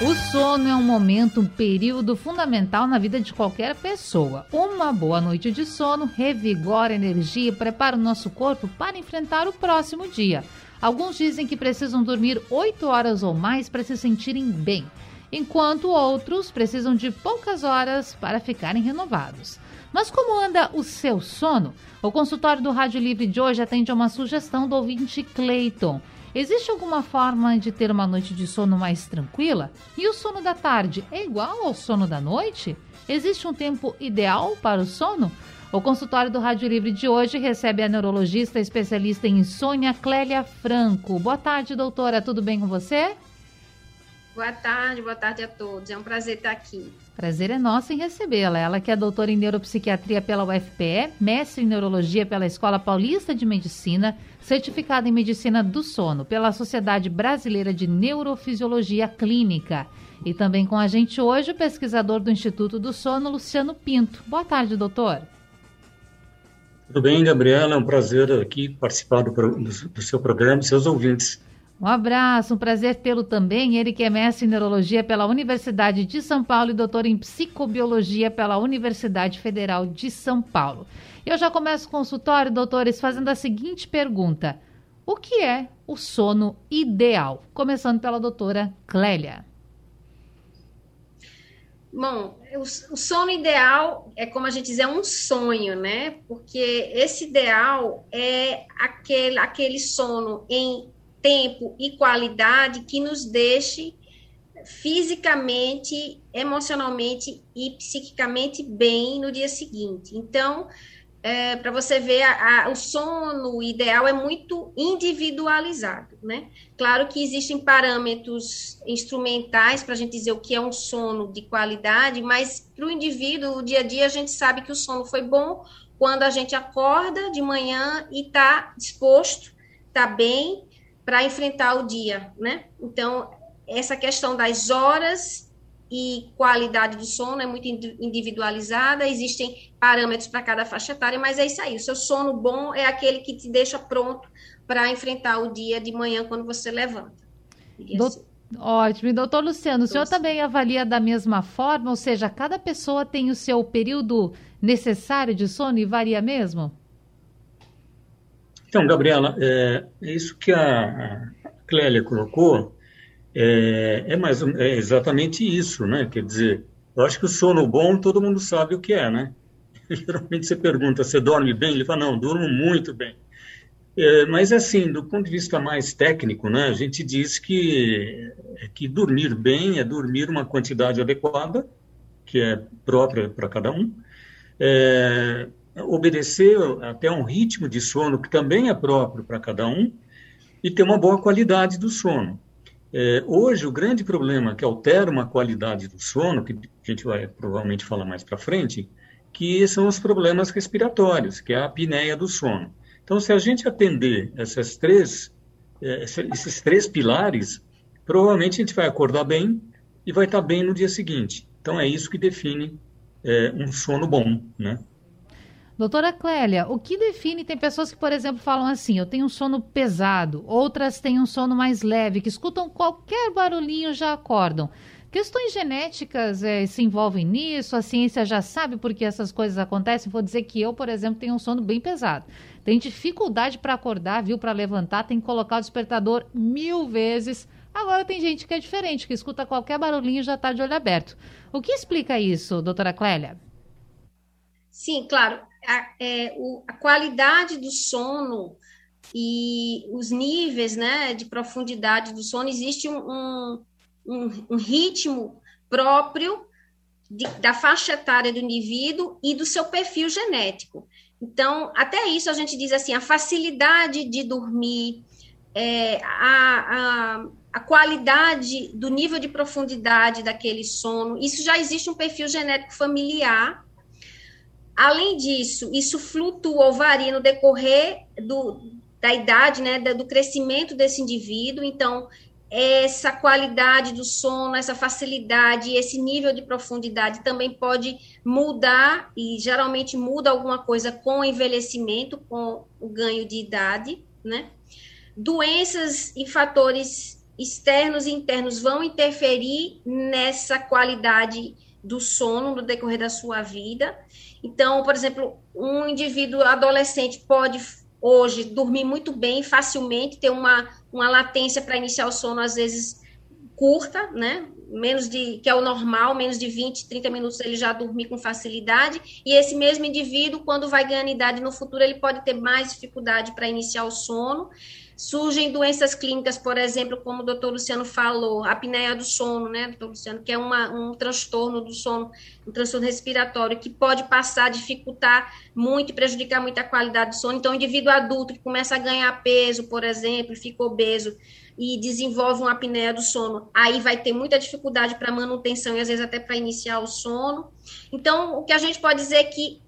O sono é um momento, um período fundamental na vida de qualquer pessoa. Uma boa noite de sono revigora a energia e prepara o nosso corpo para enfrentar o próximo dia. Alguns dizem que precisam dormir 8 horas ou mais para se sentirem bem, enquanto outros precisam de poucas horas para ficarem renovados. Mas como anda o seu sono? O consultório do Rádio Livre de hoje atende a uma sugestão do ouvinte Clayton. Existe alguma forma de ter uma noite de sono mais tranquila? E o sono da tarde é igual ao sono da noite? Existe um tempo ideal para o sono? O consultório do Rádio Livre de hoje recebe a neurologista especialista em insônia Clélia Franco. Boa tarde, doutora. Tudo bem com você? Boa tarde, boa tarde a todos. É um prazer estar aqui. Prazer é nosso em recebê-la. Ela que é doutora em neuropsiquiatria pela UFPE, mestre em neurologia pela Escola Paulista de Medicina, certificada em medicina do sono pela Sociedade Brasileira de Neurofisiologia Clínica. E também com a gente hoje o pesquisador do Instituto do Sono, Luciano Pinto. Boa tarde, doutor. Tudo bem, Gabriela? É um prazer aqui participar do, do, do seu programa e seus ouvintes. Um abraço, um prazer tê-lo também. Ele que é mestre em neurologia pela Universidade de São Paulo e doutor em psicobiologia pela Universidade Federal de São Paulo. Eu já começo o consultório, doutores, fazendo a seguinte pergunta: O que é o sono ideal? Começando pela doutora Clélia. Bom, o, o, sono ideal é como a gente diz, é um sonho, né? Porque esse ideal é aquele, aquele sono em tempo e qualidade que nos deixe fisicamente, emocionalmente e psiquicamente bem no dia seguinte. Então, é, para você ver, a, a, o sono ideal é muito individualizado, né? Claro que existem parâmetros instrumentais para a gente dizer o que é um sono de qualidade, mas para o indivíduo, o dia a dia, a gente sabe que o sono foi bom quando a gente acorda de manhã e está disposto, está bem para enfrentar o dia, né? Então, essa questão das horas e qualidade do sono é muito individualizada, existem parâmetros para cada faixa etária, mas é isso aí. O seu sono bom é aquele que te deixa pronto para enfrentar o dia de manhã quando você levanta. Assim. Ótimo. E doutor Luciano, o senhor também avalia da mesma forma? Ou seja, cada pessoa tem o seu período necessário de sono e varia mesmo? Então, Gabriela, é, é isso que a, Clélia colocou é, é, mais, é exatamente isso, né? Quer dizer, eu acho que o sono bom todo mundo sabe o que é, né? Geralmente você pergunta, você dorme bem? Ele fala, não, durmo muito bem. É, mas assim, do ponto de vista mais técnico, né, a gente diz que, que dormir bem é dormir uma quantidade adequada, que é própria para cada um, é, obedecer até um ritmo de sono que também é próprio para cada um e ter uma boa qualidade do sono. É, hoje, o grande problema que altera uma qualidade do sono, que a gente vai provavelmente falar mais para frente, que são os problemas respiratórios, que é a apneia do sono. Então, se a gente atender essas três, é, esses três pilares, provavelmente a gente vai acordar bem e vai estar bem no dia seguinte. Então, é isso que define é, um sono bom, né? Doutora Clélia, o que define? Tem pessoas que, por exemplo, falam assim: eu tenho um sono pesado, outras têm um sono mais leve, que escutam qualquer barulhinho já acordam. Questões genéticas é, se envolvem nisso, a ciência já sabe por que essas coisas acontecem. Vou dizer que eu, por exemplo, tenho um sono bem pesado. Tenho dificuldade para acordar, viu? Para levantar, tem que colocar o despertador mil vezes. Agora tem gente que é diferente, que escuta qualquer barulhinho e já está de olho aberto. O que explica isso, doutora Clélia? Sim, claro a, é, o, a qualidade do sono e os níveis né, de profundidade do sono, existe um, um, um ritmo próprio de, da faixa etária do indivíduo e do seu perfil genético. Então, até isso a gente diz assim, a facilidade de dormir, é, a, a, a, qualidade do nível de profundidade daquele sono, isso já existe um perfil genético familiar Além disso, isso flutua ou varia no decorrer do, da idade, né, do crescimento desse indivíduo. Então, essa qualidade do sono, essa facilidade, esse nível de profundidade também pode mudar e geralmente muda alguma coisa com o envelhecimento, com o ganho de idade, né? Doenças e fatores externos e internos vão interferir nessa qualidade do sono no decorrer da sua vida. Então, por exemplo, um indivíduo adolescente pode hoje dormir muito bem, facilmente, ter uma, uma latência para iniciar o sono, às vezes curta, né? Menos de, que é o normal, menos de 20, 30 minutos ele já dormir com facilidade. E esse mesmo indivíduo, quando vai ganhando idade no futuro, ele pode ter mais dificuldade para iniciar o sono. Surgem doenças clínicas, por exemplo, como o doutor Luciano falou, a apneia do sono, né, doutor Luciano, que é uma, um transtorno do sono, um transtorno respiratório, que pode passar, dificultar muito e prejudicar muito a qualidade do sono. Então, o indivíduo adulto que começa a ganhar peso, por exemplo, fica obeso e desenvolve uma apneia do sono, aí vai ter muita dificuldade para manutenção e às vezes até para iniciar o sono. Então, o que a gente pode dizer é que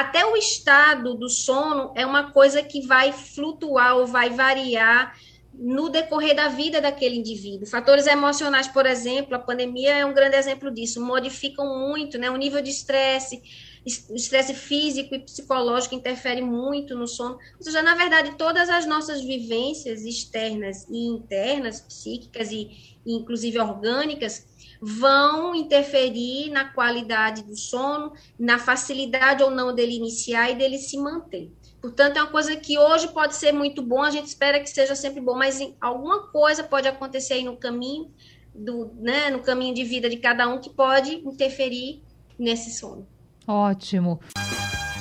até o estado do sono é uma coisa que vai flutuar ou vai variar no decorrer da vida daquele indivíduo. Fatores emocionais, por exemplo, a pandemia é um grande exemplo disso, modificam muito, né? O nível de estresse, estresse físico e psicológico interfere muito no sono. Ou seja, na verdade, todas as nossas vivências externas e internas, psíquicas e, e inclusive orgânicas, vão interferir na qualidade do sono, na facilidade ou não dele iniciar e dele se manter. Portanto, é uma coisa que hoje pode ser muito bom, a gente espera que seja sempre bom, mas alguma coisa pode acontecer aí no caminho do, né, no caminho de vida de cada um que pode interferir nesse sono. Ótimo.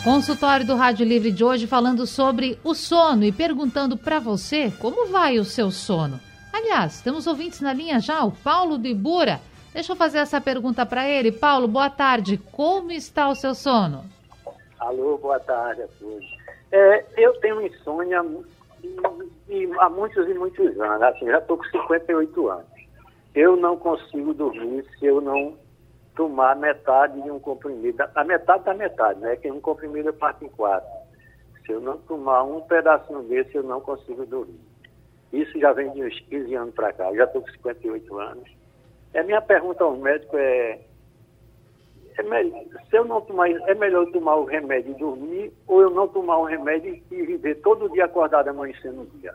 Consultório do Rádio Livre de hoje falando sobre o sono e perguntando para você como vai o seu sono. Aliás, temos ouvintes na linha já, o Paulo do Ibura. Deixa eu fazer essa pergunta para ele. Paulo, boa tarde. Como está o seu sono? Alô, boa tarde a todos. É, eu tenho insônia há muitos e muitos anos. Assim, já estou com 58 anos. Eu não consigo dormir se eu não tomar metade de um comprimido. A metade da metade, né? Que um comprimido eu parto em quatro. Se eu não tomar um pedacinho desse, eu não consigo dormir. Isso já vem de uns 15 anos para cá. Eu já estou com 58 anos a minha pergunta ao médico é, é melhor, se eu não tomar, é melhor tomar o remédio e dormir ou eu não tomar o remédio e viver todo dia acordado amanhecendo o dia?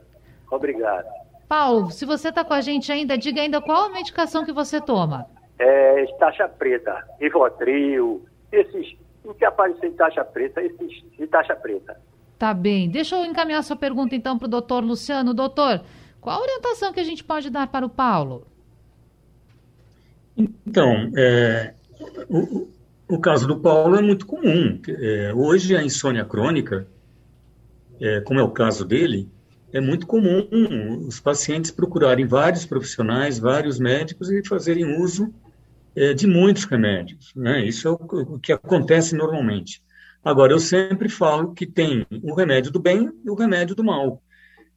Obrigado. Paulo, se você está com a gente ainda, diga ainda qual a medicação que você toma. É taxa preta, Rivotril, esses, o que aparecer de taxa preta, esses de taxa preta. Tá bem. Deixa eu encaminhar sua pergunta então para o doutor Luciano. Doutor, qual a orientação que a gente pode dar para o Paulo? Então, é, o, o, caso do Paulo é muito comum. É, hoje, a insônia crônica, é, como é o caso dele, é muito comum os pacientes procurarem vários profissionais, vários médicos e fazerem uso é, de muitos remédios. Né? Isso é o, o que acontece normalmente. Agora, eu sempre falo que tem o remédio do bem e o remédio do mal.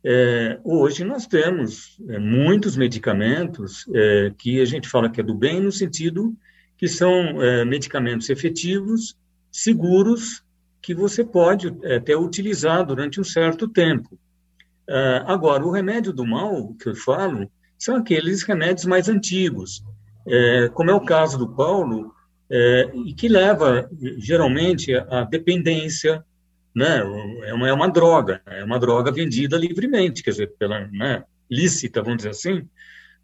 É, hoje nós temos é, muitos medicamentos é, que a gente fala que é do bem, no sentido que são é, medicamentos efetivos, seguros, que você pode é, até utilizar durante um certo tempo. É, agora, o remédio do mal que eu falo são aqueles remédios mais antigos, como é o caso do Paulo, e que leva geralmente à dependência, né? É uma, é uma droga, é uma droga vendida livremente, quer dizer, pela né, lícita, vamos dizer assim.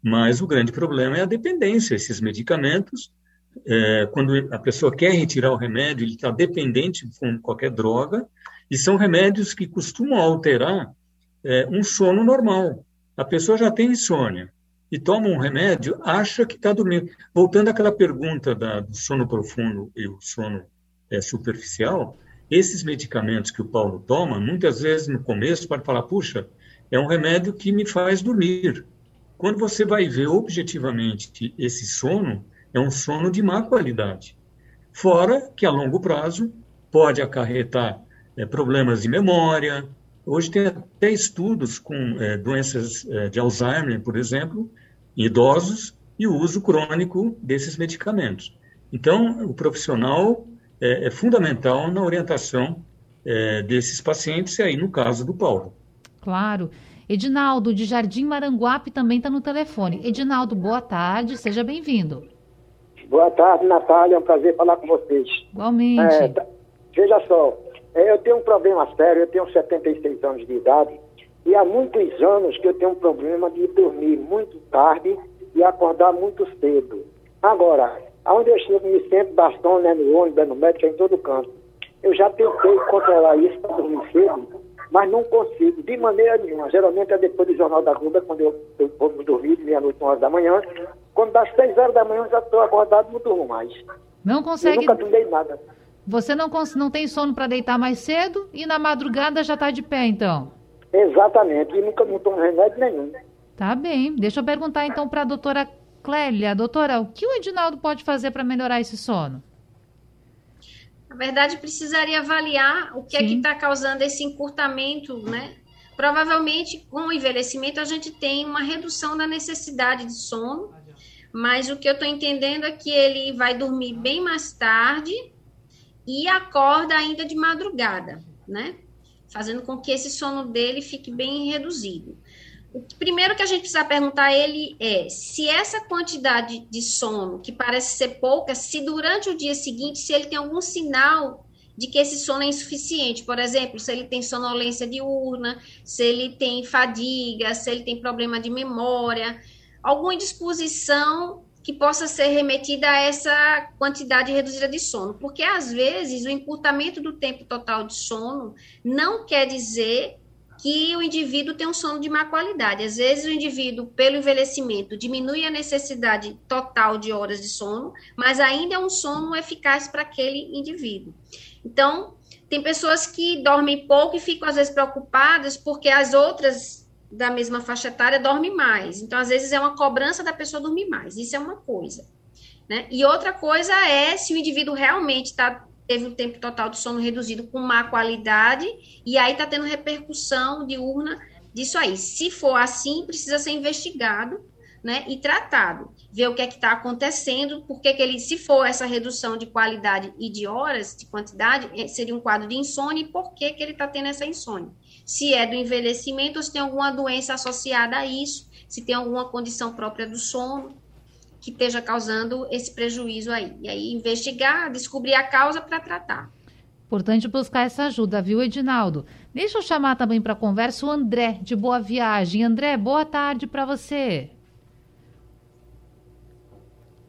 Mas o grande problema é a dependência. Esses medicamentos, é, quando a pessoa quer retirar o remédio, ele está dependente com qualquer droga, e são remédios que costumam alterar é, um sono normal. A pessoa já tem insônia e toma um remédio, acha que está dormindo. Voltando àquela pergunta da, do sono profundo e o sono é, superficial, esses medicamentos que o Paulo toma, muitas vezes no começo pode falar, puxa, é um remédio que me faz dormir. Quando você vai ver objetivamente esse sono, é um sono de má qualidade. Fora que a longo prazo pode acarretar é, problemas de memória. Hoje tem até estudos com é, doenças é, de Alzheimer, por exemplo, em idosos, e o uso crônico desses medicamentos. Então, o profissional é, é fundamental na orientação é, desses pacientes, e aí no caso do Paulo. Claro. Edinaldo, de Jardim Maranguape, também está no telefone. Edinaldo, boa tarde, seja bem-vindo. Boa tarde, Natália, é um prazer falar com vocês. Igualmente. É, tá, veja só, é, eu tenho um problema sério, eu tenho 76 anos de idade, e há muitos anos que eu tenho um problema de dormir muito tarde e acordar muito cedo. Agora, aonde eu chego, me sento bastante né, no ônibus, no médico, em todo canto. Eu já tentei controlar isso para dormir cedo, mas não consigo, de maneira nenhuma. Geralmente é depois do Jornal da Globo, quando eu, eu vou dormir, meia-noite, uma hora da manhã. Quando dá seis horas da manhã, eu já estou acordado não durmo mais. Não consegue... Eu nunca dormi nada. Você não, cons... não tem sono para deitar mais cedo e na madrugada já está de pé, então? Exatamente, e nunca não tomo remédio nenhum. Tá bem. Deixa eu perguntar então para a doutora Clélia. Doutora, o que o Edinaldo pode fazer para melhorar esse sono? Na verdade, precisaria avaliar o que Sim. é que está causando esse encurtamento, né? Provavelmente, com o envelhecimento, a gente tem uma redução da necessidade de sono, mas o que eu estou entendendo é que ele vai dormir bem mais tarde e acorda ainda de madrugada, né? Fazendo com que esse sono dele fique bem reduzido. O primeiro que a gente precisa perguntar a ele é se essa quantidade de sono, que parece ser pouca, se durante o dia seguinte, se ele tem algum sinal de que esse sono é insuficiente. Por exemplo, se ele tem sonolência diurna, se ele tem fadiga, se ele tem problema de memória, alguma indisposição que possa ser remetida a essa quantidade reduzida de sono. Porque, às vezes, o encurtamento do tempo total de sono não quer dizer que o indivíduo tem um sono de má qualidade. Às vezes, o indivíduo, pelo envelhecimento, diminui a necessidade total de horas de sono, mas ainda é um sono eficaz para aquele indivíduo. Então, tem pessoas que dormem pouco e ficam, às vezes, preocupadas porque as outras da mesma faixa etária dormem mais. Então, às vezes, é uma cobrança da pessoa dormir mais. Isso é uma coisa. Né? E outra coisa é se o indivíduo realmente está teve um tempo total de sono reduzido com má qualidade, e aí está tendo repercussão diurna disso aí. Se for assim, precisa ser investigado né, e tratado, ver o que é que está acontecendo, porque que ele, se for essa redução de qualidade e de horas, de quantidade, é, seria um quadro de insônia, e por que, que ele está tendo essa insônia? Se é do envelhecimento ou se tem alguma doença associada a isso, se tem alguma condição própria do sono, que esteja causando esse prejuízo aí. E aí investigar, descobrir a causa para tratar. Importante buscar essa ajuda, viu, Edinaldo? Deixa eu chamar também para conversa o André, de Boa Viagem. André, boa tarde para você.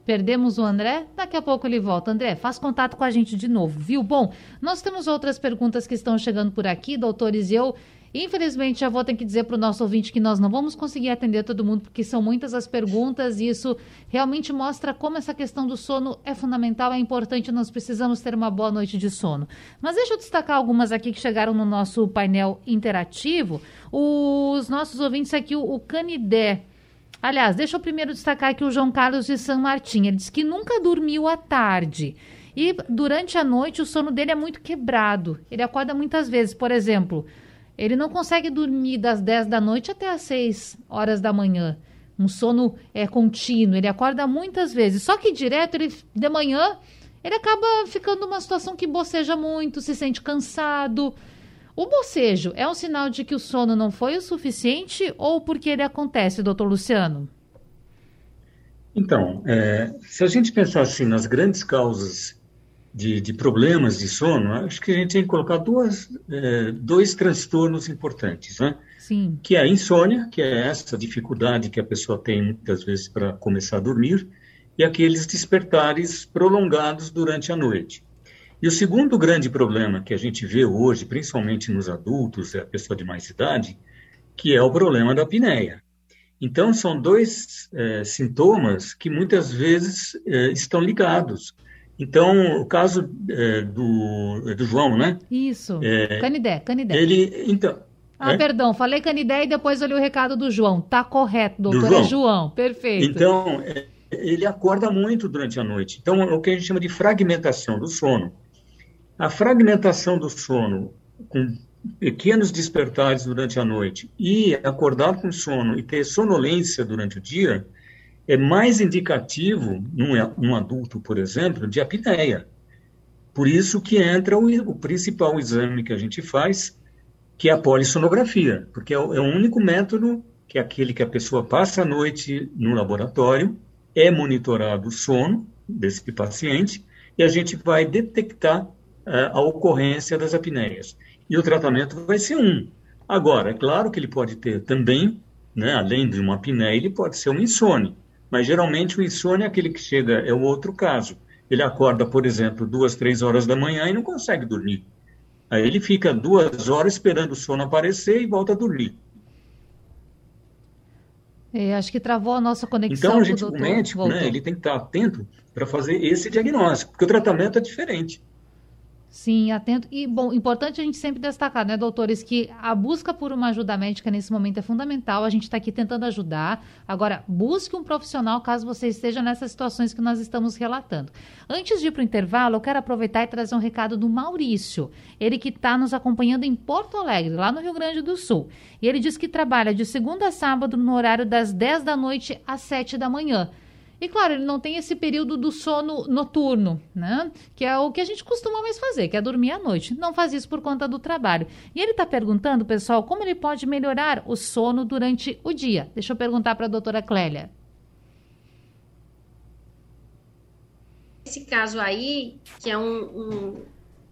Perdemos o André? Daqui a pouco ele volta. André, faz contato com a gente de novo, viu? Bom, nós temos outras perguntas que estão chegando por aqui, doutores, e eu Infelizmente, já vou ter que dizer para o nosso ouvinte que nós não vamos conseguir atender todo mundo, porque são muitas as perguntas e isso realmente mostra como essa questão do sono é fundamental, é importante, nós precisamos ter uma boa noite de sono. Mas deixa eu destacar algumas aqui que chegaram no nosso painel interativo. Os nossos ouvintes aqui, o, Canidé. Aliás, deixa eu primeiro destacar aqui o João Carlos de San Martin. Ele disse que nunca dormiu à tarde. E durante a noite o sono dele é muito quebrado. Ele acorda muitas vezes, por exemplo. Ele não consegue dormir das 10 da noite até as 6 horas da manhã. Um sono é contínuo, ele acorda muitas vezes. Só que direto, ele de manhã, ele acaba ficando numa situação que boceja muito, se sente cansado. O bocejo é um sinal de que o sono não foi o suficiente ou porque ele acontece, doutor Luciano? Então, é, se a gente pensar assim nas grandes causas de, de, problemas de sono, acho que a gente tem que colocar duas, é, dois transtornos importantes, né? Sim. Que é a insônia, que é essa dificuldade que a pessoa tem muitas vezes para começar a dormir, e aqueles despertares prolongados durante a noite. E o segundo grande problema que a gente vê hoje, principalmente nos adultos, é a pessoa de mais idade, que é o problema da apneia. Então, são dois é, sintomas que muitas vezes é, estão ligados. Então, o caso é, do, é do João, né? Isso. É, Canidé, Canidé. Ele, então. Ah, é? perdão, falei Canidé e depois olhei o recado do João. Tá correto, doutor, João. é João. Perfeito. Então, é, ele acorda muito durante a noite. Então, é o que a gente chama de fragmentação do sono. A fragmentação do sono, com pequenos despertares durante a noite, e acordar com sono e ter sonolência durante o dia, é mais indicativo, num, num adulto, por exemplo, de apneia. Por isso que entra o, o principal exame que a gente faz, que é a polissonografia, porque é o, é o único método que é aquele que a pessoa passa a noite no laboratório, é monitorado o sono desse paciente e a gente vai detectar uh, a ocorrência das apneias. E o tratamento vai ser um. Agora, é claro que ele pode ter também, né, além de uma apneia, ele pode ser um insônia. Mas geralmente o insônia é aquele que chega, é o outro caso. Ele acorda, por exemplo, duas, três horas da manhã e não consegue dormir. Aí ele fica duas horas esperando o sono aparecer e volta a dormir. É, acho que travou a nossa conexão. Então, a gente, o médico, né, ele tem que estar atento para fazer esse diagnóstico, porque o tratamento é diferente. Sim, atento. E, bom, importante a gente sempre destacar, né, doutores, que a busca por uma ajuda médica nesse momento é fundamental. A gente está aqui tentando ajudar. Agora, busque um profissional caso você esteja nessas situações que nós estamos relatando. Antes de ir para o intervalo, eu quero aproveitar e trazer um recado do Maurício. Ele que está nos acompanhando em Porto Alegre, lá no Rio Grande do Sul. E ele diz que trabalha de segunda a sábado no horário das 10 da noite às 7 da manhã. E claro, ele não tem esse período do sono noturno, né? Que é o que a gente costuma mais fazer, que é dormir à noite. Não faz isso por conta do trabalho. E ele está perguntando, pessoal, como ele pode melhorar o sono durante o dia. Deixa eu perguntar para a doutora Clélia. Esse caso aí, que é um,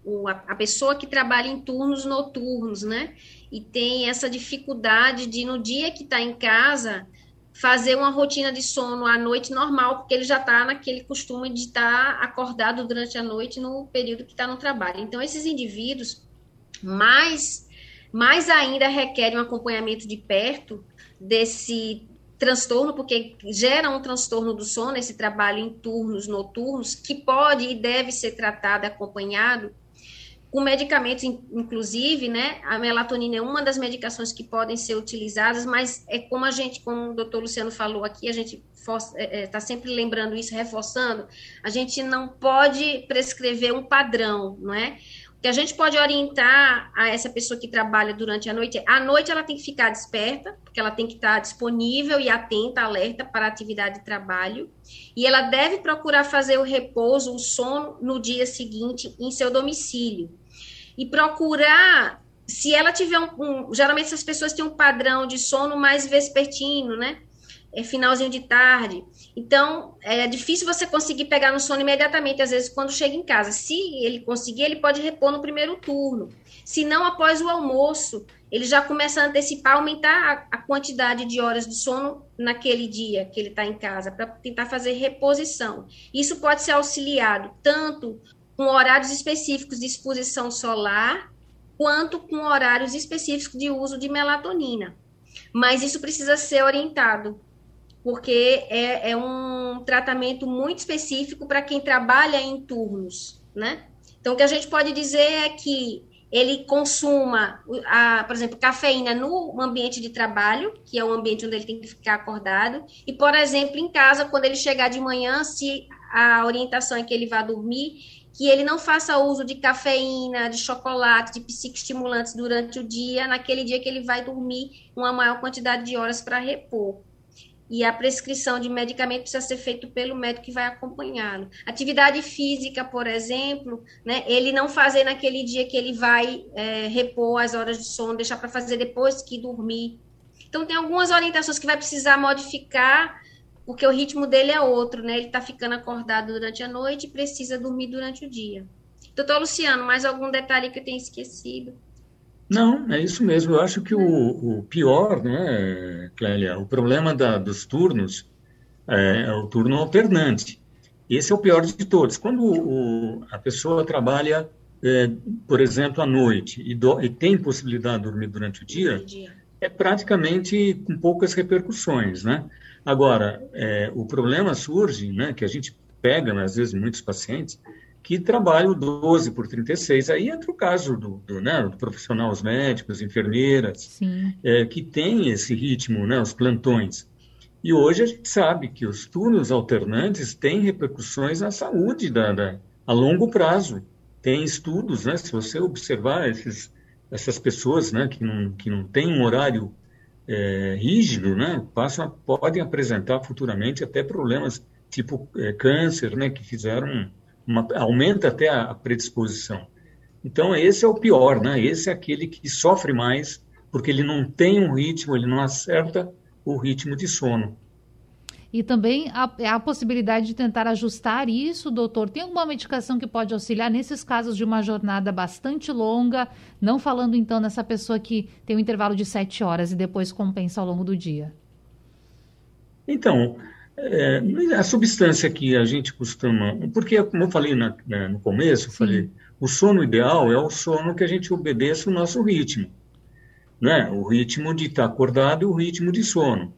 um, a pessoa que trabalha em turnos noturnos, né? E tem essa dificuldade de, no dia que está em casa, fazer uma rotina de sono à noite normal, porque ele já está naquele costume de estar tá acordado durante a noite no período que está no trabalho. Então, esses indivíduos, mais, mais ainda requerem um acompanhamento de perto desse transtorno, porque gera um transtorno do sono, esse trabalho em turnos noturnos, que pode e deve ser tratado, acompanhado com medicamentos, inclusive, né? A melatonina é uma das medicações que podem ser utilizadas, mas é como a gente, como o doutor Luciano falou aqui, a gente está é, é, sempre lembrando isso, reforçando, a gente não pode prescrever um padrão, não é? O que a gente pode orientar a essa pessoa que trabalha durante a noite, à noite ela tem que ficar desperta, porque ela tem que estar disponível e atenta, alerta para a atividade de trabalho, e ela deve procurar fazer o repouso, o sono no dia seguinte em seu domicílio e procurar, se ela tiver um, um, geralmente essas pessoas têm um padrão de sono mais vespertino, né? É finalzinho de tarde. Então, é difícil você conseguir pegar no sono imediatamente, às vezes, quando chega em casa. Se ele conseguir, ele pode repor no primeiro turno. Se não, após o almoço, ele já começa a antecipar, aumentar a, a quantidade de horas de sono naquele dia que ele está em casa, para tentar fazer reposição. Isso pode ser auxiliado tanto com horários específicos de exposição solar, quanto com horários específicos de uso de melatonina. Mas isso precisa ser orientado, porque é, é um tratamento muito específico para quem trabalha em turnos, né? Então, o que a gente pode dizer é que ele consuma, a, por exemplo, cafeína no ambiente de trabalho, que é o ambiente onde ele tem que ficar acordado, e, por exemplo, em casa, quando ele chegar de manhã, se a orientação é que ele vá dormir, que ele não faça uso de cafeína, de chocolate, de psicoestimulantes durante o dia, naquele dia que ele vai dormir uma maior quantidade de horas para repor. E a prescrição de medicamento precisa ser feita pelo médico que vai acompanhá-lo. Atividade física, por exemplo, né, ele não fazer naquele dia que ele vai é, repor as horas de sono, deixar para fazer depois que dormir. Então, tem algumas orientações que vai precisar modificar porque o ritmo dele é outro, né? Ele está ficando acordado durante a noite e precisa dormir durante o dia. Doutor Luciano, mais algum detalhe que eu tenha esquecido? Não, é isso mesmo. Eu acho que o, o pior, né, Clélia, o problema da, dos turnos é, é, o turno alternante. Esse é o pior de todos. Quando o, a pessoa trabalha, é, por exemplo, à noite e, do, e, tem possibilidade de dormir durante o dia, dia, é praticamente com poucas repercussões, né? Agora, é, o problema surge, né, que a gente pega, né, às vezes, muitos pacientes que trabalham 12 por 36. Aí entra o caso do, do, né, do profissional, os médicos, enfermeiras, é, que tem esse ritmo, né, os plantões. E hoje a gente sabe que os turnos alternantes têm repercussões na saúde da, da a longo prazo. Tem estudos, né, se você observar esses, essas pessoas né, que, não, que não têm um horário é, rígido, né, passam, podem apresentar futuramente até problemas tipo é, câncer, né, que fizeram um, uma, aumenta até a predisposição. Então, esse é o pior, né? Esse é aquele que sofre mais, porque ele não tem um ritmo, ele não acerta o ritmo de sono. E também a, a possibilidade de tentar ajustar isso, doutor. Tem alguma medicação que pode auxiliar nesses casos de uma jornada bastante longa? Não falando então nessa pessoa que tem um intervalo de sete horas e depois compensa ao longo do dia. Então, é, a substância que a gente costuma. Porque, como eu falei na, no começo, eu falei, o sono ideal é o sono que a gente obedeça o nosso ritmo. Né? O ritmo de estar acordado e o ritmo de sono.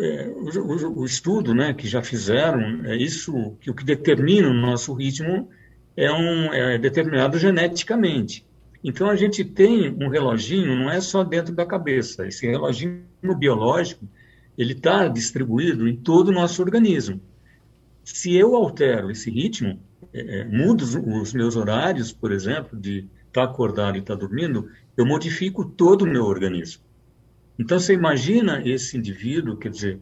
É, o, o, estudo né, que já fizeram, é isso que o que determina o nosso ritmo é, um, é determinado geneticamente. Então a gente tem um reloginho, não é só dentro da cabeça. Esse reloginho biológico, ele está distribuído em todo o nosso organismo. Se eu altero esse ritmo, é, é mudo os, meus horários, por exemplo, de estar tá acordado e estar tá dormindo, eu modifico todo o meu organismo. Então, você imagina esse indivíduo, quer dizer,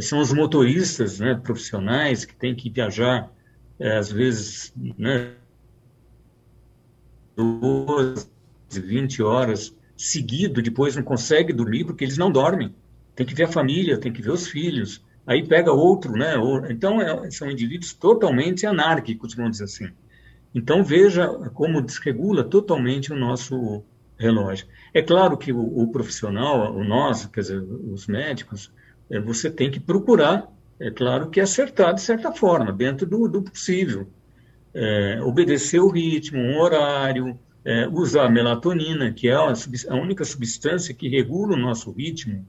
são os motoristas né, profissionais que têm que viajar, é, às vezes, né, 12, 20 horas seguido, depois não consegue dormir porque eles não dormem. Tem que ver a família, tem que ver os filhos. Aí pega outro, né? Então, é, são indivíduos totalmente anárquicos, vamos dizer assim. Então, veja como desregula totalmente o nosso relógio. É claro que o, o profissional, o nós, quer dizer, os médicos, é, você tem que procurar, é claro que acertar de certa forma, dentro do, do possível. É, obedecer o ritmo, um horário, é, usar a melatonina, que é a, a, única substância que regula o nosso ritmo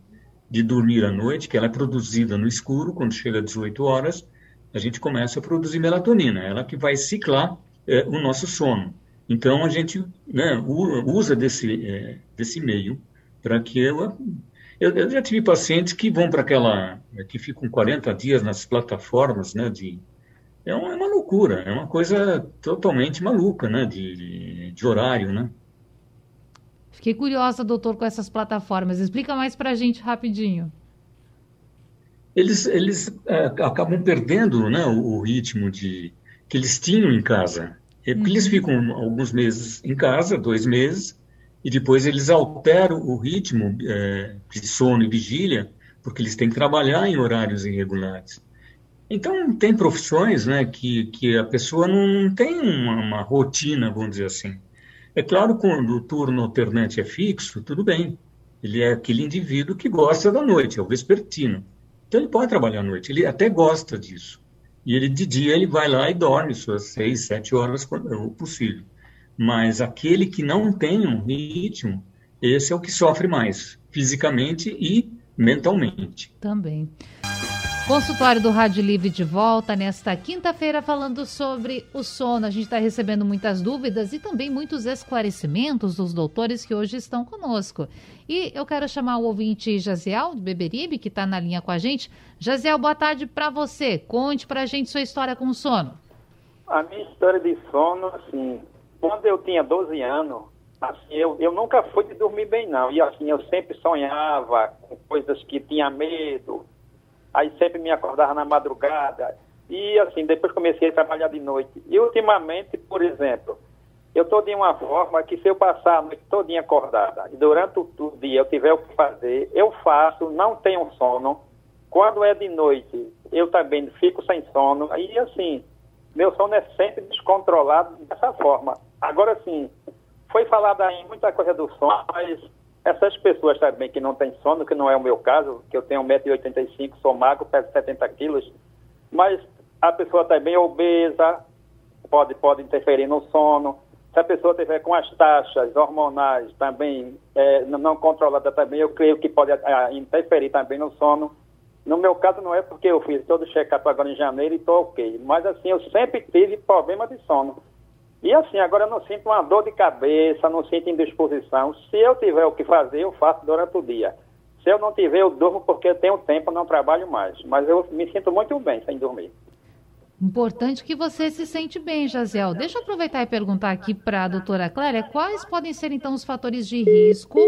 de dormir à noite, que ela é produzida no escuro, quando chega às 18 horas, a gente começa a produzir melatonina, ela que vai ciclar é, o nosso sono. Então, a gente né, usa desse, é, desse meio para que ela. Eu, eu, já tive pacientes que vão para aquela. que ficam 40 dias nas plataformas, né? De, é, uma, é uma loucura, é uma coisa totalmente maluca, né? De, de, de horário, né? Fiquei curiosa, doutor, com essas plataformas. Explica mais para a gente rapidinho. Eles, eles é, acabam perdendo né, o, o ritmo de, que eles tinham em casa. É porque eles uhum. ficam alguns meses em casa, dois meses, e depois eles alteram o ritmo é, de sono e vigília, porque eles têm que trabalhar em horários irregulares. Então, tem profissões né, que, que a pessoa não tem uma, uma rotina, vamos dizer assim. É claro, quando o turno alternante é fixo, tudo bem. Ele é aquele indivíduo que gosta da noite, é o vespertino. Então, ele pode trabalhar à noite, ele até gosta disso. E ele de dia ele vai lá e dorme suas seis, sete horas o possível. Mas aquele que não tem um ritmo, esse é o que sofre mais, fisicamente e mentalmente. Também. Consultório do Rádio Livre de volta nesta quinta-feira falando sobre o sono. A gente está recebendo muitas dúvidas e também muitos esclarecimentos dos doutores que hoje estão conosco. E eu quero chamar o ouvinte Jaziel, do Beberibe, que está na linha com a gente. Jaziel, boa tarde para você. Conte para a gente sua história com o sono. A minha história de sono, assim, quando eu tinha 12 anos, assim, eu, eu nunca fui de dormir bem, não. E assim, eu sempre sonhava com coisas que tinha medo aí sempre me acordava na madrugada. E assim, depois comecei a trabalhar de noite. E ultimamente, por exemplo, eu estou de uma forma que se eu passar a noite todinha acordada e durante o, o dia eu tiver o que fazer, eu faço, não tenho sono. Quando é de noite, eu também fico sem sono. E assim, meu sono é sempre descontrolado dessa forma. Agora sim, foi falado aí muita coisa do sono, mas essas pessoas também que não têm sono, que não é o meu caso, que eu tenho 1,85m, sou magro, peso 70 quilos, mas a pessoa também é obesa, pode, pode interferir no sono. Se a pessoa tiver com as taxas hormonais também é, não controladas também, eu creio que pode é, interferir também no sono. No meu caso não é porque eu fiz todo o check-up agora em janeiro e estou ok, mas assim, eu sempre tive problema de sono. E assim, agora eu não sinto uma dor de cabeça, não sinto indisposição. Se eu tiver o que fazer, eu faço durante o dia. Se eu não tiver, eu durmo porque eu tenho tempo, não trabalho mais. Mas eu me sinto muito bem sem dormir. Importante que você se sente bem, Jaziel. Deixa eu aproveitar e perguntar aqui para a doutora Clélia, quais podem ser então os fatores de risco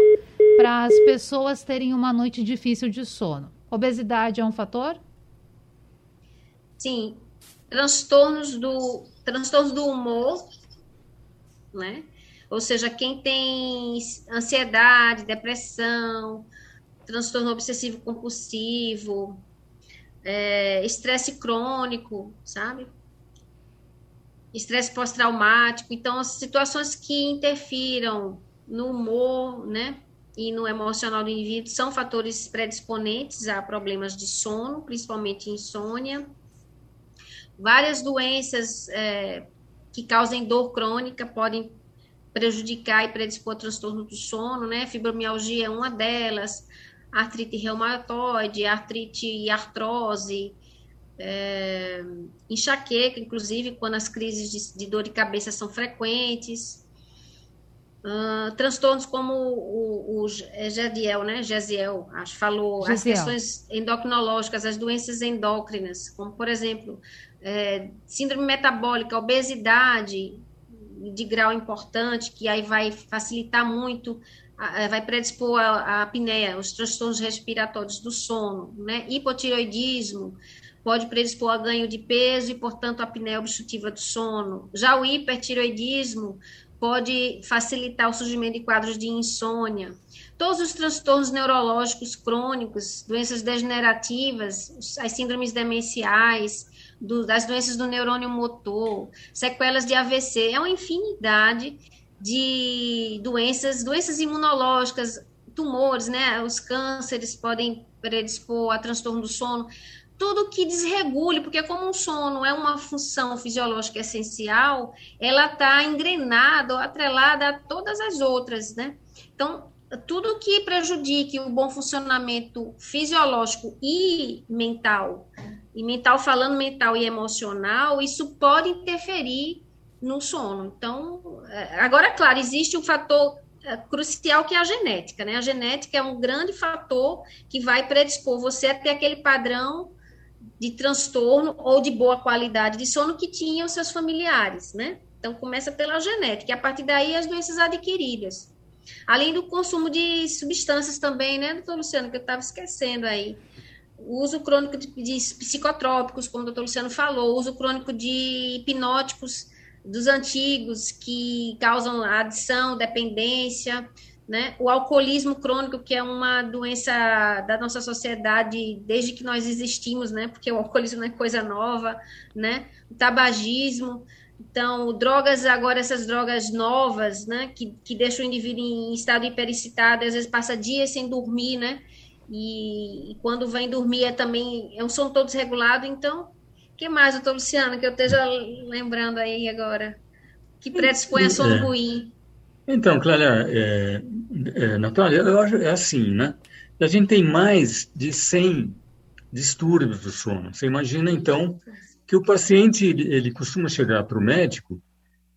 para as pessoas terem uma noite difícil de sono? Obesidade é um fator? Sim, transtornos do, transtornos do humor, né? Ou seja, quem tem ansiedade, depressão, transtorno obsessivo compulsivo, é, estresse crônico, sabe? Estresse pós-traumático. Então, as situações que interfiram no humor, né? E no emocional do indivíduo são fatores predisponentes a problemas de sono, principalmente insônia. Várias doenças é, que causem dor crônica podem prejudicar e predispor transtorno do sono, né? Fibromialgia é uma delas, artrite reumatoide, artrite e artrose, é, enxaqueca, inclusive, quando as crises de, de dor de cabeça são frequentes. Uh, transtornos como o, o, o Gediel, né? Gesiel, acho, falou, Gesiel. as questões endocrinológicas, as doenças endócrinas, como, por exemplo, é, síndrome metabólica, obesidade de grau importante, que aí vai facilitar muito é, vai predispor a, a apneia, os transtornos respiratórios do sono, né? Hipotireoidismo pode predispor a ganho de peso e, portanto, a apneia obstrutiva do sono. Já o hipertireoidismo pode facilitar o surgimento de quadros de insônia. Todos os transtornos neurológicos crônicos, doenças degenerativas, as síndromes demenciais, do, das doenças do neurônio motor, sequelas de AVC, é uma infinidade de doenças, doenças imunológicas, tumores, né? Os cânceres podem predispor a transtorno do sono. Tudo que desregule, porque como o sono é uma função fisiológica essencial, ela está engrenada ou atrelada a todas as outras, né? Então, tudo que prejudique o bom funcionamento fisiológico e mental, e mental falando mental e emocional, isso pode interferir no sono. Então, é, agora, claro, existe um fator é, crucial que é a genética, né? A genética é um grande fator que vai predispor você a ter aquele padrão de transtorno ou de boa qualidade de sono que tinham seus familiares, né? Então, começa pela genética, e a partir daí as doenças adquiridas. Além do consumo de substâncias também, né, doutor Luciano, que eu estava esquecendo aí. O uso crônico de, psicotrópicos, como o doutor Luciano falou, uso crônico de hipnóticos dos antigos que causam adição, dependência, né? O alcoolismo crônico, que é uma doença da nossa sociedade desde que nós existimos, né? Porque o alcoolismo não é coisa nova, né? O tabagismo, então, drogas, agora essas drogas novas, né, que, que deixam o indivíduo em estado hiperexcitado, às vezes passa dias sem dormir, né, e, e quando vem dormir é também, é um sono todo desregulado, então que mais, doutor Luciano, que eu esteja lembrando aí agora? Que predispõe a sono é. ruim. Então, Cláudia, é, é, Natália, eu acho é assim, né? A gente tem mais de 100 distúrbios do sono. Você imagina, então, que o paciente, ele costuma chegar para o médico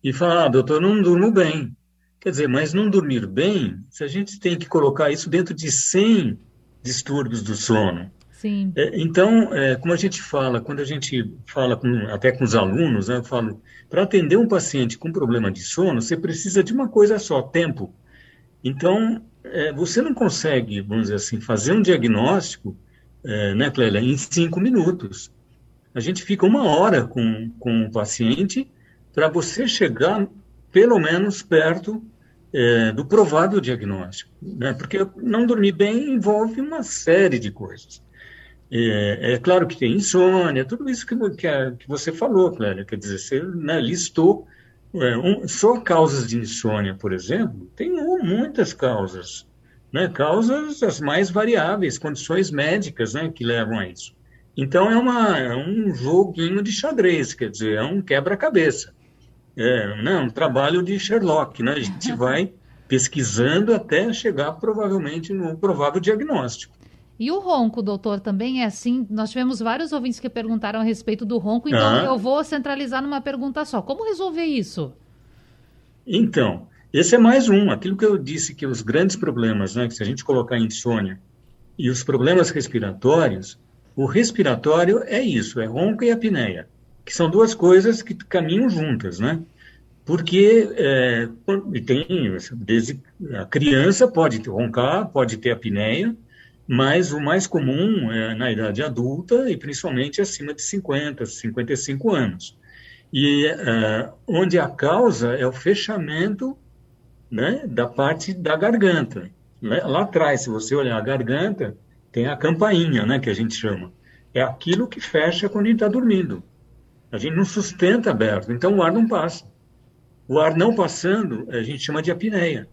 e falar, ah, doutor, não durmo bem. Quer dizer, mas não dormir bem, se a gente tem que colocar isso dentro de 100 distúrbios do sono, Sim. É, então, é, como a gente fala, quando a gente fala com, até com os alunos, né, eu falo, para atender um paciente com problema de sono, você precisa de uma coisa só, tempo. Então, é, você não consegue, vamos dizer assim, fazer um diagnóstico, é, né, Clélia, em cinco minutos. A gente fica uma hora com, com o paciente para você chegar, pelo menos, perto é, do provável diagnóstico. Né? Porque não dormir bem envolve uma série de coisas. É, é, claro que tem insônia, tudo isso que, que, que você falou, Clélia, quer dizer, você né, listou é, um, só causas de insônia, por exemplo, tem muitas causas, né, causas as mais variáveis, condições médicas né, que levam a isso. Então é, uma, é um joguinho de xadrez, quer dizer, é um quebra-cabeça, é né, um trabalho de Sherlock, né, a gente vai pesquisando até chegar provavelmente no provável diagnóstico. E o ronco, doutor, também é assim? Nós tivemos vários ouvintes que perguntaram a respeito do ronco, então ah. eu vou centralizar numa pergunta só. Como resolver isso? Então, esse é mais um. Aquilo que eu disse que os grandes problemas, né, que se a gente colocar insônia e os problemas respiratórios, o respiratório é isso, é ronco e apneia, que são duas coisas que caminham juntas, né? Porque é, tem, desde a criança pode roncar, pode ter apneia, mas o mais comum é na idade adulta e principalmente acima de 50, 55 anos. E uh, onde a causa é o fechamento né, da parte da garganta. Lá atrás, se você olhar a garganta, tem a campainha, né, que a gente chama. É aquilo que fecha quando a gente está dormindo. A gente não sustenta aberto, então o ar não passa. O ar não passando, a gente chama de apneia.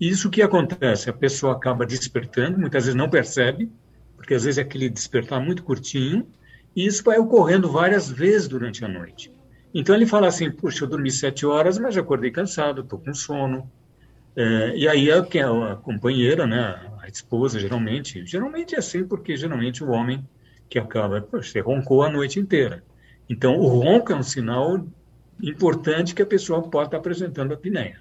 Isso que acontece, a pessoa acaba despertando, muitas vezes não percebe, porque às vezes é aquele despertar muito curtinho, e isso vai ocorrendo várias vezes durante a noite. Então ele fala assim, puxa, eu dormi sete horas, mas já acordei cansado, estou com sono. É, e aí a, a companheira, né, a esposa, geralmente, geralmente é assim, porque geralmente o homem que acaba, poxa, você roncou a noite inteira. Então o ronco é um sinal importante que a pessoa pode estar apresentando a apneia.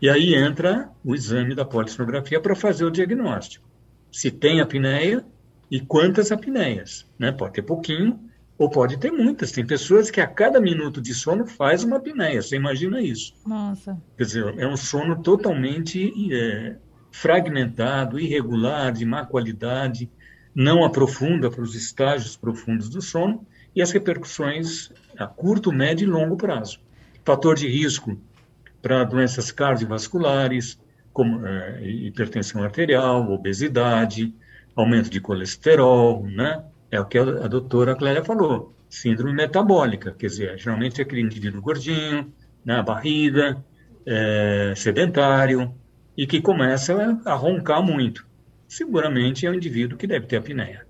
E aí entra o exame da polissonografia para fazer o diagnóstico. Se tem apneia e quantas apneias. Né? Pode ter pouquinho ou pode ter muitas. Tem pessoas que a cada minuto de sono faz uma apneia. Você imagina isso? Nossa. Quer dizer, é um sono totalmente é, fragmentado, irregular, de má qualidade, não aprofunda para os estágios profundos do sono e as repercussões a curto, médio e longo prazo. Fator de risco para doenças cardiovasculares, como é, hipertensão arterial, obesidade, aumento de colesterol, né? É o que a, a doutora Clélia falou, síndrome metabólica, quer dizer, geralmente é aquele indivíduo gordinho, na né, barriga, é, sedentário, e que começa a roncar muito. Seguramente é um indivíduo que deve ter apneia.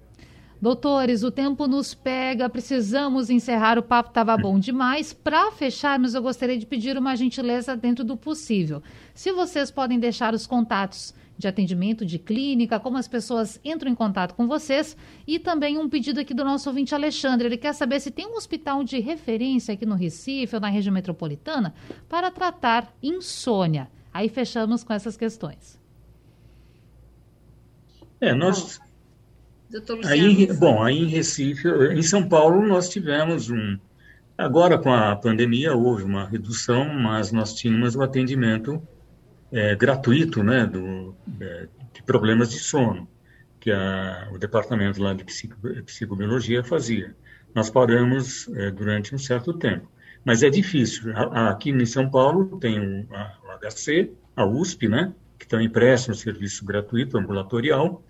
Doutores, o tempo nos pega, precisamos encerrar. O papo estava bom demais. Para fecharmos, eu gostaria de pedir uma gentileza dentro do possível. Se vocês podem deixar os contatos de atendimento de clínica, como as pessoas entram em contato com vocês, e também um pedido aqui do nosso ouvinte Alexandre. Ele quer saber se tem um hospital de referência aqui no Recife ou na região metropolitana para tratar insônia. Aí fechamos com essas questões. É, nós Aí, bom, aí em Recife, em São Paulo, nós tivemos um. Agora, com a pandemia, houve uma redução, mas nós tínhamos o atendimento é, gratuito né, do, é, de problemas de sono, que a, o departamento lá de psico, psicobiologia fazia. Nós paramos é, durante um certo tempo. Mas é difícil. Aqui em São Paulo tem o, a, o HC, a USP, né, que também presta um serviço gratuito ambulatorial,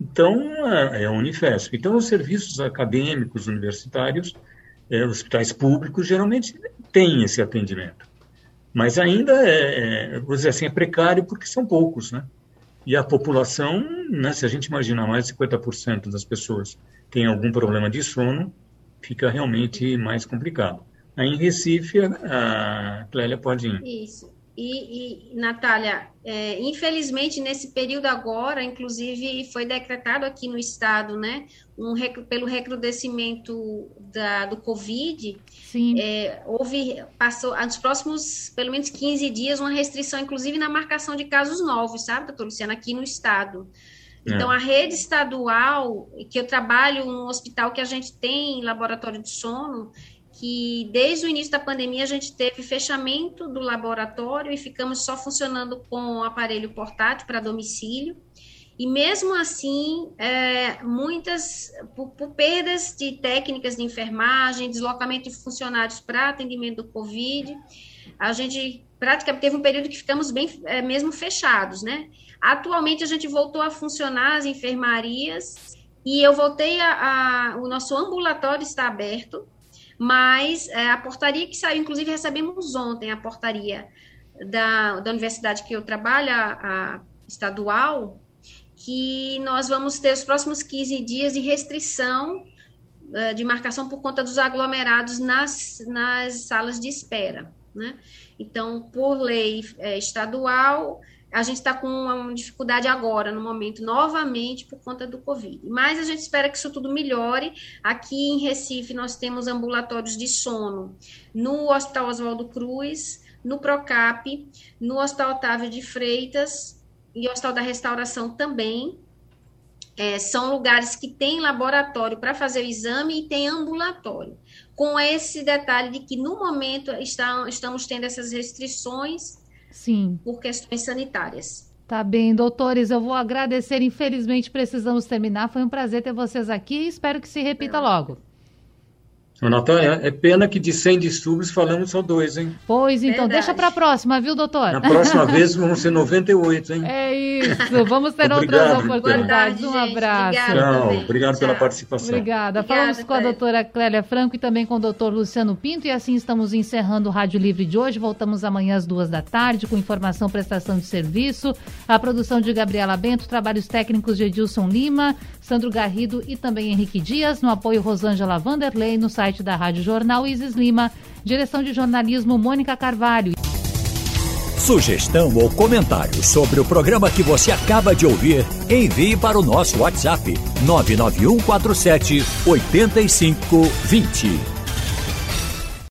então, é a Unifesp. Então, os serviços acadêmicos universitários, é, hospitais públicos, geralmente têm esse atendimento. Mas ainda é, é, vou dizer assim, é precário porque são poucos, né? E a população, né, se a gente imaginar mais de 50% das pessoas têm algum problema de sono, fica realmente mais complicado. Aí em Recife, a Clélia pode ir. Isso. E, e Natália, é, infelizmente, nesse período agora, inclusive, foi decretado aqui no estado, né, um, pelo recrudescimento da, do Covid, é, houve, passou, nos próximos, pelo menos 15 dias, uma restrição, inclusive, na marcação de casos novos, sabe, doutor Luciano, aqui no estado. Então, é. a rede estadual, que eu trabalho num hospital que a gente tem laboratório de sono, que desde o início da pandemia a gente teve fechamento do laboratório e ficamos só funcionando com o aparelho portátil para domicílio. E mesmo assim, é, muitas, por, por, perdas de técnicas de enfermagem, deslocamento de funcionários para atendimento do Covid, a gente praticamente teve um período que ficamos bem é, mesmo fechados, né? Atualmente a gente voltou a funcionar as enfermarias e eu voltei a, a o nosso ambulatório está aberto, mas é, a portaria que saiu, inclusive recebemos ontem a portaria da, da universidade que eu trabalho, a, a estadual, que nós vamos ter os próximos 15 dias de restrição é, de marcação por conta dos aglomerados nas, nas salas de espera. Né? Então, por lei é, estadual, a gente está com uma dificuldade agora, no momento, novamente, por conta do Covid. Mas a gente espera que isso tudo melhore. Aqui em Recife, nós temos ambulatórios de sono no Hospital Oswaldo Cruz, no Procap, no Hospital Otávio de Freitas e Hospital da Restauração também. É, são lugares que têm laboratório para fazer o exame e tem ambulatório. Com esse detalhe de que, no momento, está, estamos tendo essas restrições Sim. por questões sanitárias. Tá bem, doutores, eu vou agradecer. Infelizmente precisamos terminar. Foi um prazer ter vocês aqui e espero que se repita logo. Natália, é pena que de 100 distúrbios falamos só dois, hein? Pois então, Verdade. deixa para a próxima, viu, doutor? Na próxima vez vão ser 98, hein? É isso, vamos ter outras oportunidades. um abraço. Obrigado, Tchau, obrigado Tchau. pela participação. Obrigada. Obrigada Falamos com a doutora Clélia Franco e também com o doutor Luciano Pinto e assim estamos encerrando o Rádio Livre de hoje. Voltamos amanhã às duas da tarde com informação, prestação de serviço, a produção de Gabriela Bento, trabalhos técnicos de Edilson Lima, Sandro Garrido e também Henrique Dias, no apoio Rosângela Vanderlei, no site da Rádio Jornal Isis Lima, direção de jornalismo Mônica Carvalho. Sugestão ou comentário sobre o programa que você acaba de ouvir, envie para o nosso WhatsApp 99147 8520.